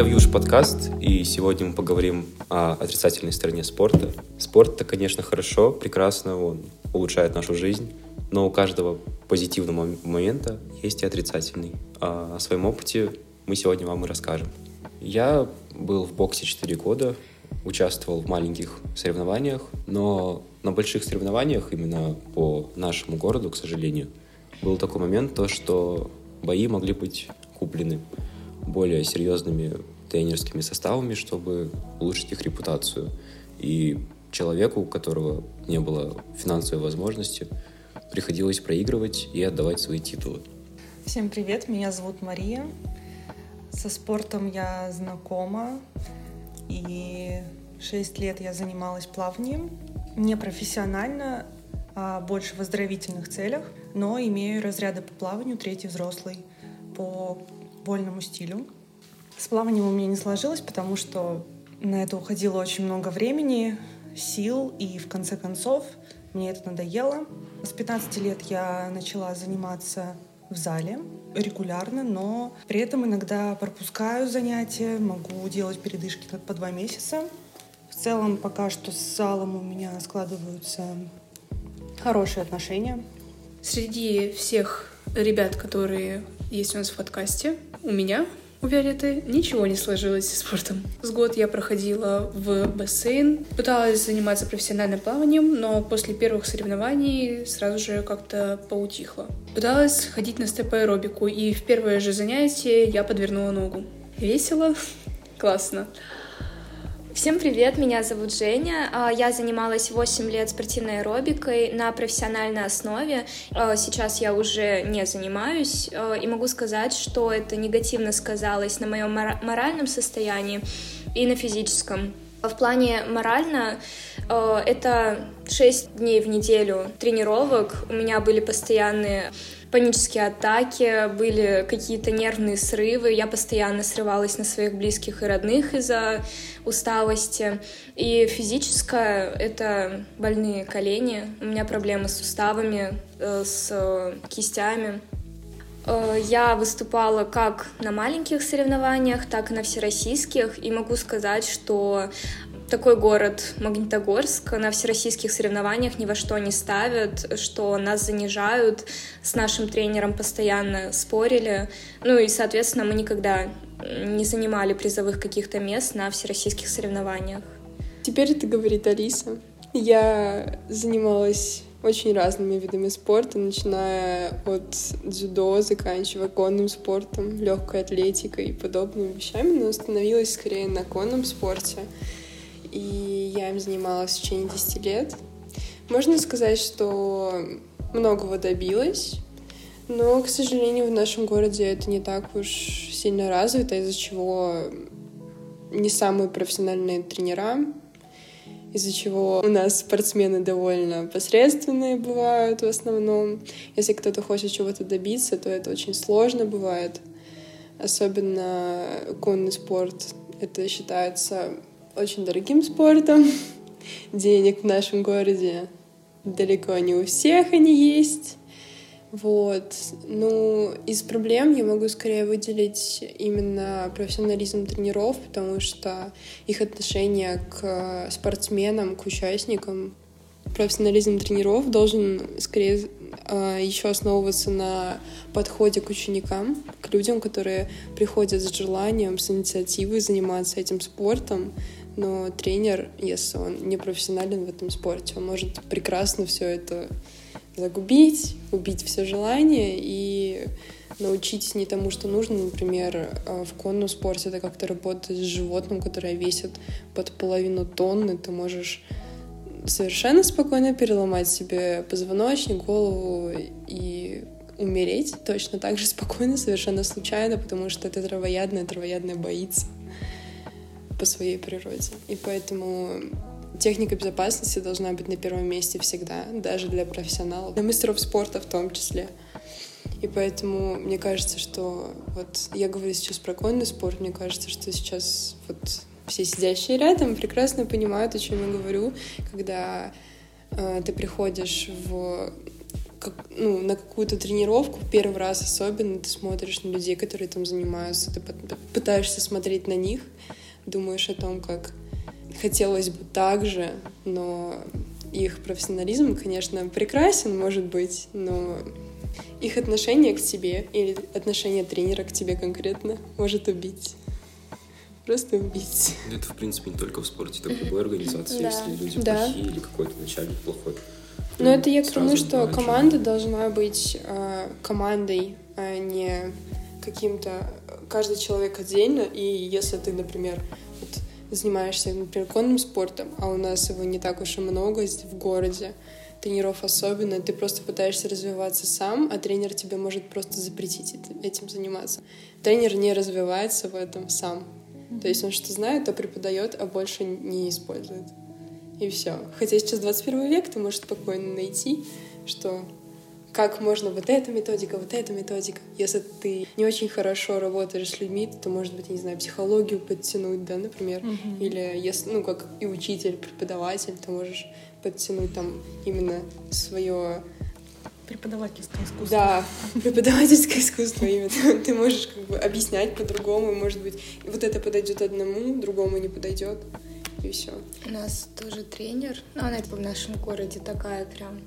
Это Вьюш подкаст, и сегодня мы поговорим о отрицательной стороне спорта. Спорт это, конечно, хорошо, прекрасно, он улучшает нашу жизнь, но у каждого позитивного момента есть и отрицательный. А о своем опыте мы сегодня вам и расскажем. Я был в боксе 4 года, участвовал в маленьких соревнованиях, но на больших соревнованиях, именно по нашему городу, к сожалению, был такой момент, то, что бои могли быть куплены более серьезными тренерскими составами, чтобы улучшить их репутацию. И человеку, у которого не было финансовой возможности, приходилось проигрывать и отдавать свои титулы. Всем привет, меня зовут Мария. Со спортом я знакома, и 6 лет я занималась плаванием. Не профессионально, а больше в оздоровительных целях, но имею разряды по плаванию третий взрослый по вольному стилю. С плаванием у меня не сложилось, потому что на это уходило очень много времени, сил, и в конце концов мне это надоело. С 15 лет я начала заниматься в зале регулярно, но при этом иногда пропускаю занятия, могу делать передышки по два месяца. В целом пока что с залом у меня складываются хорошие отношения. Среди всех ребят, которые есть у нас в подкасте, у меня у Виолетты ничего не сложилось с спортом. С год я проходила в бассейн, пыталась заниматься профессиональным плаванием, но после первых соревнований сразу же как-то поутихла. Пыталась ходить на степ-аэробику, и в первое же занятие я подвернула ногу. Весело, классно. Всем привет, меня зовут Женя. А, я занималась 8 лет спортивной аэробикой на профессиональной основе. А, сейчас я уже не занимаюсь а, и могу сказать, что это негативно сказалось на моем моральном состоянии и на физическом. В плане морально это 6 дней в неделю тренировок. У меня были постоянные панические атаки, были какие-то нервные срывы, я постоянно срывалась на своих близких и родных из-за усталости. И физическое — это больные колени, у меня проблемы с суставами, э, с кистями. Э, я выступала как на маленьких соревнованиях, так и на всероссийских, и могу сказать, что такой город Магнитогорск на всероссийских соревнованиях ни во что не ставят, что нас занижают, с нашим тренером постоянно спорили. Ну и, соответственно, мы никогда не занимали призовых каких-то мест на всероссийских соревнованиях. Теперь это говорит Алиса. Я занималась очень разными видами спорта, начиная от дзюдо, заканчивая конным спортом, легкой атлетикой и подобными вещами, но остановилась скорее на конном спорте и я им занималась в течение 10 лет. Можно сказать, что многого добилась, но, к сожалению, в нашем городе это не так уж сильно развито, из-за чего не самые профессиональные тренера, из-за чего у нас спортсмены довольно посредственные бывают в основном. Если кто-то хочет чего-то добиться, то это очень сложно бывает. Особенно конный спорт. Это считается очень дорогим спортом. Денег в нашем городе далеко не у всех они есть. Вот. Ну, из проблем я могу скорее выделить именно профессионализм тренеров, потому что их отношение к спортсменам, к участникам, профессионализм тренеров должен скорее а, еще основываться на подходе к ученикам, к людям, которые приходят с желанием, с инициативой заниматься этим спортом, но тренер, если он не профессионален в этом спорте, он может прекрасно все это загубить, убить все желание и научить не тому, что нужно. Например, э, в конном спорте это как-то работать с животным, которое весит под половину тонны. Ты можешь совершенно спокойно переломать себе позвоночник, голову и умереть точно так же спокойно, совершенно случайно, потому что это травоядное, травоядное боится по своей природе. И поэтому техника безопасности должна быть на первом месте всегда, даже для профессионалов, для мастеров спорта в том числе. И поэтому мне кажется, что вот я говорю сейчас про конный спорт, мне кажется, что сейчас вот все сидящие рядом прекрасно понимают, о чем я говорю, когда э, ты приходишь в как, ну, на какую-то тренировку, первый раз особенно, ты смотришь на людей, которые там занимаются, ты пытаешься смотреть на них, думаешь о том, как хотелось бы так же, но их профессионализм, конечно, прекрасен, может быть, но их отношение к тебе или отношение тренера к тебе конкретно может убить. Просто убить. Это, в принципе, не только в спорте, это в любой организации, Да. если люди Да. плохие или какой-то начальник плохой. Но Ну, это я к тому, что команда должна быть э, командой, а не каким-то каждый человек отдельно. И если ты, например, вот занимаешься, например, конным спортом, а у нас его не так уж и много в городе, тренеров особенно, ты просто пытаешься развиваться сам, а тренер тебе может просто запретить эт- этим заниматься. Тренер не развивается в этом сам. То есть он что знает, то преподает, а больше не использует. И все. Хотя сейчас 21 век, ты можешь спокойно найти, что как можно вот эта методика, вот эта методика. Если ты не очень хорошо работаешь с людьми, то, может быть, я не знаю, психологию подтянуть, да, например. Или если, ну, как и учитель, преподаватель, ты можешь подтянуть там именно свое Преподавательское искусство. да, преподавательское искусство именно. Ты можешь как бы объяснять по-другому, может быть, вот это подойдет одному, другому не подойдет, и все. У нас тоже тренер, ну, она в нашем городе такая прям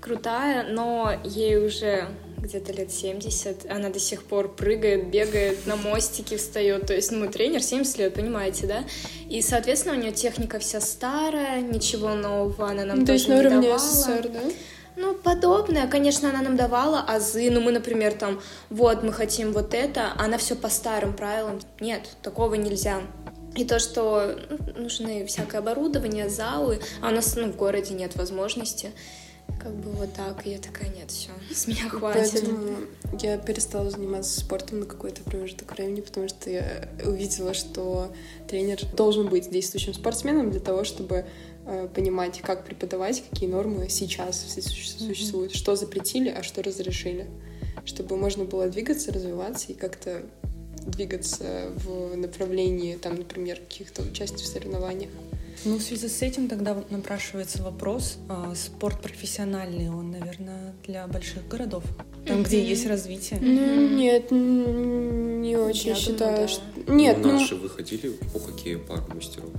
крутая, но ей уже где-то лет 70, она до сих пор прыгает, бегает, на мостике встает, то есть, ну, тренер 70 лет, понимаете, да? И, соответственно, у нее техника вся старая, ничего нового она нам Ну, то тоже есть на не уровне давала. СССР, да? Ну, подобное. Конечно, она нам давала азы. Ну, мы, например, там, вот, мы хотим вот это, а она все по старым правилам. Нет, такого нельзя. И то, что ну, нужны всякое оборудование, залы, а у нас, ну, в городе нет возможности. Как бы вот так. И я такая, нет, все, с меня хватит. Поэтому я перестала заниматься спортом на какой-то промежуток времени, потому что я увидела, что тренер должен быть действующим спортсменом для того, чтобы э, понимать, как преподавать, какие нормы сейчас все суще- существуют, что запретили, а что разрешили, чтобы можно было двигаться, развиваться и как-то двигаться в направлении, там, например, каких-то участий в соревнованиях. Ну, в связи с этим тогда напрашивается вопрос. а, спорт профессиональный, он, наверное, для больших городов, там, где есть развитие. Ну, нет, не очень Я считаю, думаю, да. что... Нет, ну, ну... наши выходили по хоккею пару мастеров.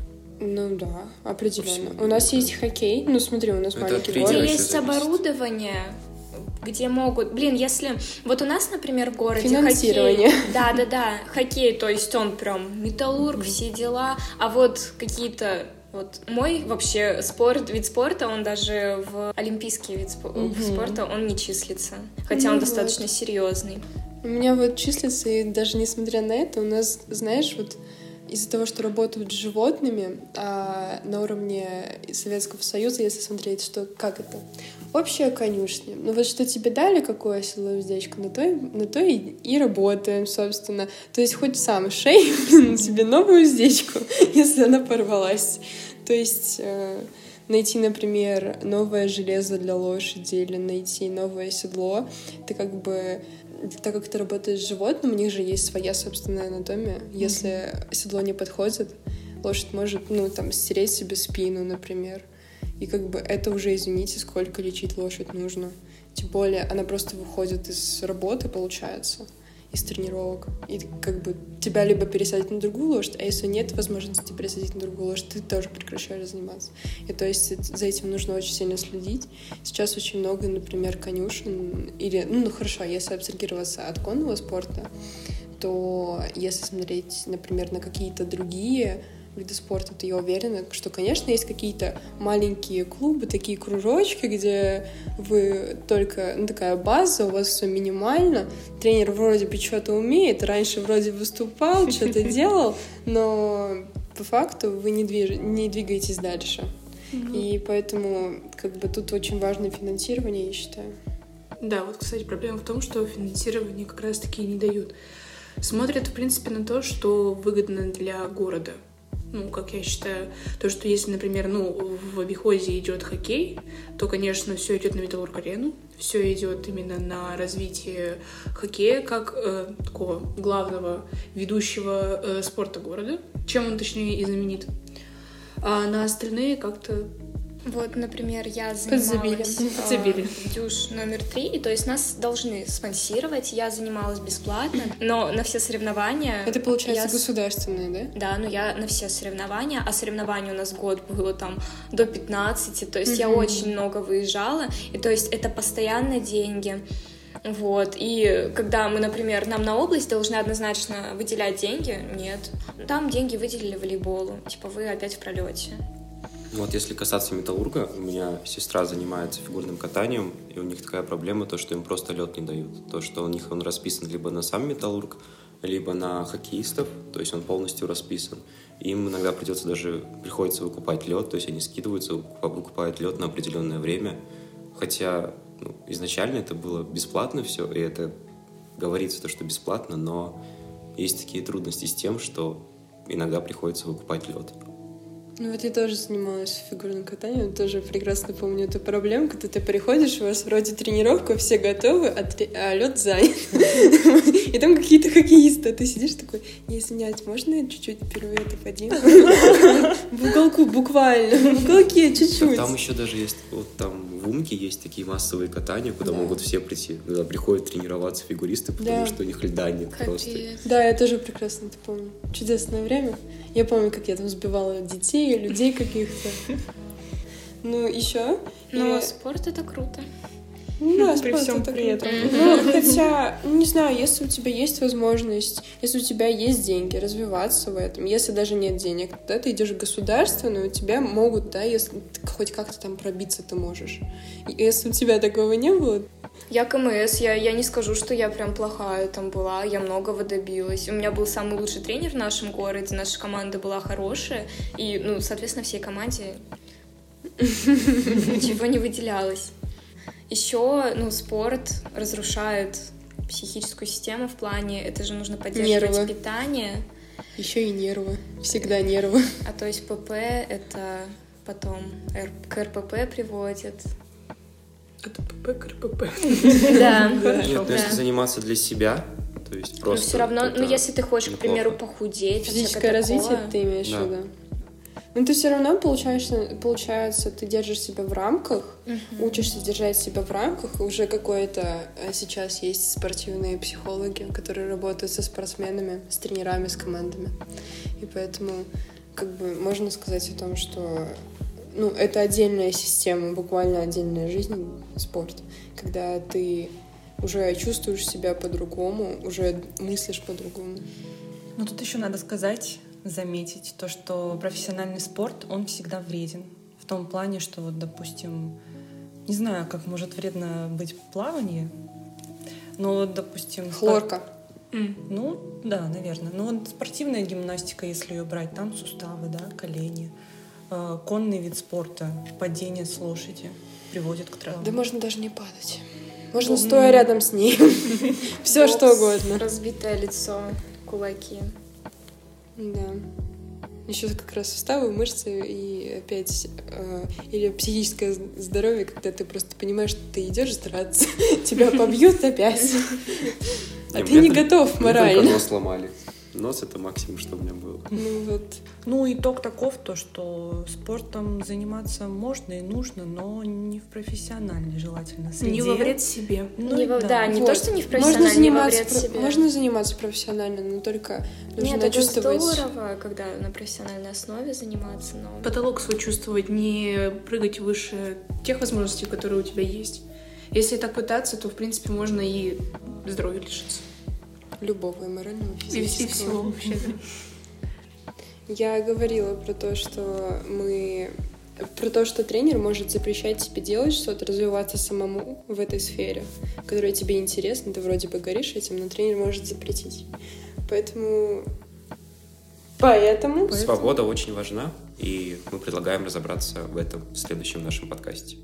Ну да, определенно. всему У нас есть хоккей. Ну смотри, у нас Это маленький город. есть оборудование, где могут... Блин, если... Вот у нас, например, в городе Финансирование. хоккей... Да, да, да. Хоккей, то есть он прям металлург, все дела. А вот какие-то... Вот мой вообще спорт, вид спорта, он даже в олимпийский вид спо- Мгм. спорта, он не числится. Хотя Ну он вот. достаточно серьезный. У меня вот числится, и даже несмотря на это, у нас, знаешь, вот из-за того, что работают с животными, а на уровне Советского Союза, если смотреть, что как это? Общая конюшня. Ну вот что тебе дали, какое село уздечко, на то, и- на то и, и работаем, собственно. То есть хоть сам шей себе новую уздечку, если она порвалась. То есть э, найти, например, новое железо для лошади или найти новое седло, ты как бы так как ты работаешь с животным, у них же есть своя собственная анатомия. Если седло не подходит, лошадь может, ну, там, стереть себе спину, например. И как бы это уже, извините, сколько лечить лошадь нужно. Тем более она просто выходит из работы, получается, из тренировок. И как бы тебя либо пересадить на другую лошадь, а если нет возможности пересадить на другую лошадь, ты тоже прекращаешь заниматься. И то есть за этим нужно очень сильно следить. Сейчас очень много, например, конюшен, или, ну, ну хорошо, если абстрагироваться от конного спорта, то если смотреть, например, на какие-то другие виды спорта, то я уверена, что, конечно, есть какие-то маленькие клубы, такие кружочки, где вы только, ну, такая база, у вас все минимально, тренер вроде бы что-то умеет, раньше вроде выступал, что-то делал, но по факту вы не, движ... не двигаетесь дальше. И поэтому как бы тут очень важно финансирование, я считаю. Да, вот, кстати, проблема в том, что финансирование как раз-таки не дают. Смотрят, в принципе, на то, что выгодно для города. Ну, как я считаю, то, что если, например, ну, в обиходе идет хоккей, то, конечно, все идет на Металлург-арену, все идет именно на развитие хоккея как э, такого главного ведущего э, спорта города, чем он, точнее, и знаменит. А на остальные как-то Вот, например, я занималась э, Подзабили. в дюш номер три, и то есть нас должны спонсировать. Я занималась бесплатно, но на все соревнования... Это получается я государственное, да? Да, но я на все соревнования, а соревнований у нас год было там до 15, то есть я очень много выезжала, и то есть это постоянно деньги. Вот, и когда мы, например, нам на область должны однозначно выделять деньги, нет. Там деньги выделили волейболу, типа вы опять в пролете. Вот если касаться металлурга, у меня сестра занимается фигурным катанием, и у них такая проблема, то, что им просто лед не дают. То, что у них он расписан либо на сам металлург, либо на хоккеистов, то есть он полностью расписан. Им иногда придется даже, приходится выкупать лед, то есть они скидываются, выкупа- выкупают лед на определенное время. Хотя ну, изначально это было бесплатно все, и это говорится то, что бесплатно, но есть такие трудности с тем, что иногда приходится выкупать лед. Ну вот я тоже занималась фигурным катанием, тоже прекрасно помню эту проблему, когда ты приходишь, у вас вроде тренировка, все готовы, а, тре- а лед занят. И там какие-то хоккеисты, а ты сидишь такой, не извиняюсь, можно я чуть-чуть пируэты поделаю? В уголку, буквально, в уголке чуть-чуть. Там еще даже есть, вот там в Умке есть такие массовые катания, куда Да. могут все прийти, куда приходят тренироваться фигуристы, потому Да. что у них льда нет просто. Капец. Да, я тоже прекрасно это помню. Чудесное время. Я помню, как я там сбивала детей, людей каких-то. Ну, еще. Но спорт это круто. Ну да, При всем при этом. Ну, хотя, не знаю, если у тебя есть возможность, если у тебя есть деньги, развиваться в этом, если даже нет денег, тогда ты идешь в государственную, у тебя могут, да, если хоть как-то там пробиться ты можешь. Если у тебя такого не было, Я КМС, я, я не скажу, что я прям плохая там была, я многого добилась. У меня был самый лучший тренер в нашем городе, наша команда была хорошая, и, ну, соответственно, всей команде ничего не выделялось. Еще, ну, спорт разрушает психическую систему в плане, это же нужно поддерживать Нервы. питание, еще и нервы. Всегда нервы. а то есть ПП это потом к РПП приводит. Это ПП, КРПП. Да. Нет, но Да. если заниматься для себя, то есть Но просто... все равно, ну если ты хочешь, к примеру, похудеть, Физическое развитие ты имеешь в виду? Ну, ты все равно, получается, получается, ты держишь себя в рамках, учишься держать себя в рамках. Уже какое-то э, сейчас есть спортивные психологи, которые работают со спортсменами, с тренерами, с командами. И поэтому, как бы, можно сказать о том, что ну, это отдельная система, буквально отдельная жизнь, спорт, когда ты уже чувствуешь себя по-другому, уже мыслишь по-другому. Ну тут еще надо сказать, заметить то, что профессиональный спорт, он всегда вреден. В том плане, что вот, допустим, не знаю, как может вредно быть плавание, но, вот, допустим... спор- Хлорка. Ну, да, наверное. Но вот спортивная гимнастика, если ее брать, там суставы, да, колени. Э, Конный вид спорта, падение с лошади приводит к травмам. Да можно даже не падать. Можно Ну, стоя рядом с ней. Все что угодно. Разбитое лицо, кулаки. Да. Еще как раз суставы, мышцы и опять э, или психическое здоровье, когда ты просто понимаешь, что ты идешь драться, тебя побьют опять. А ты не готов морально. нос сломали. Нос — это максимум, что у меня было. Ну вот. Ну, итог таков, то, что спортом заниматься можно и нужно, но не в профессиональной желательно среде. Не во вред себе. Ну, Не во- да, не Вот. то, что не в Можно профессиональной, не во заниматься, вред про- себе. можно заниматься профессионально, но только нужно Нет, это чувствовать. здорово, когда на профессиональной основе заниматься, но... Потолок свой чувствовать, не прыгать выше тех возможностей, которые у тебя есть. Если так пытаться, то, в принципе, можно и здоровья лишиться. Любого и морального, и И, и физического. всего вообще, да. Я говорила про то, что мы про то, что тренер может запрещать тебе делать что-то, развиваться самому в этой сфере, которая тебе интересна, ты вроде бы горишь этим, но тренер может запретить. Поэтому... Поэтому... Свобода очень важна, и мы предлагаем разобраться в этом в следующем нашем подкасте.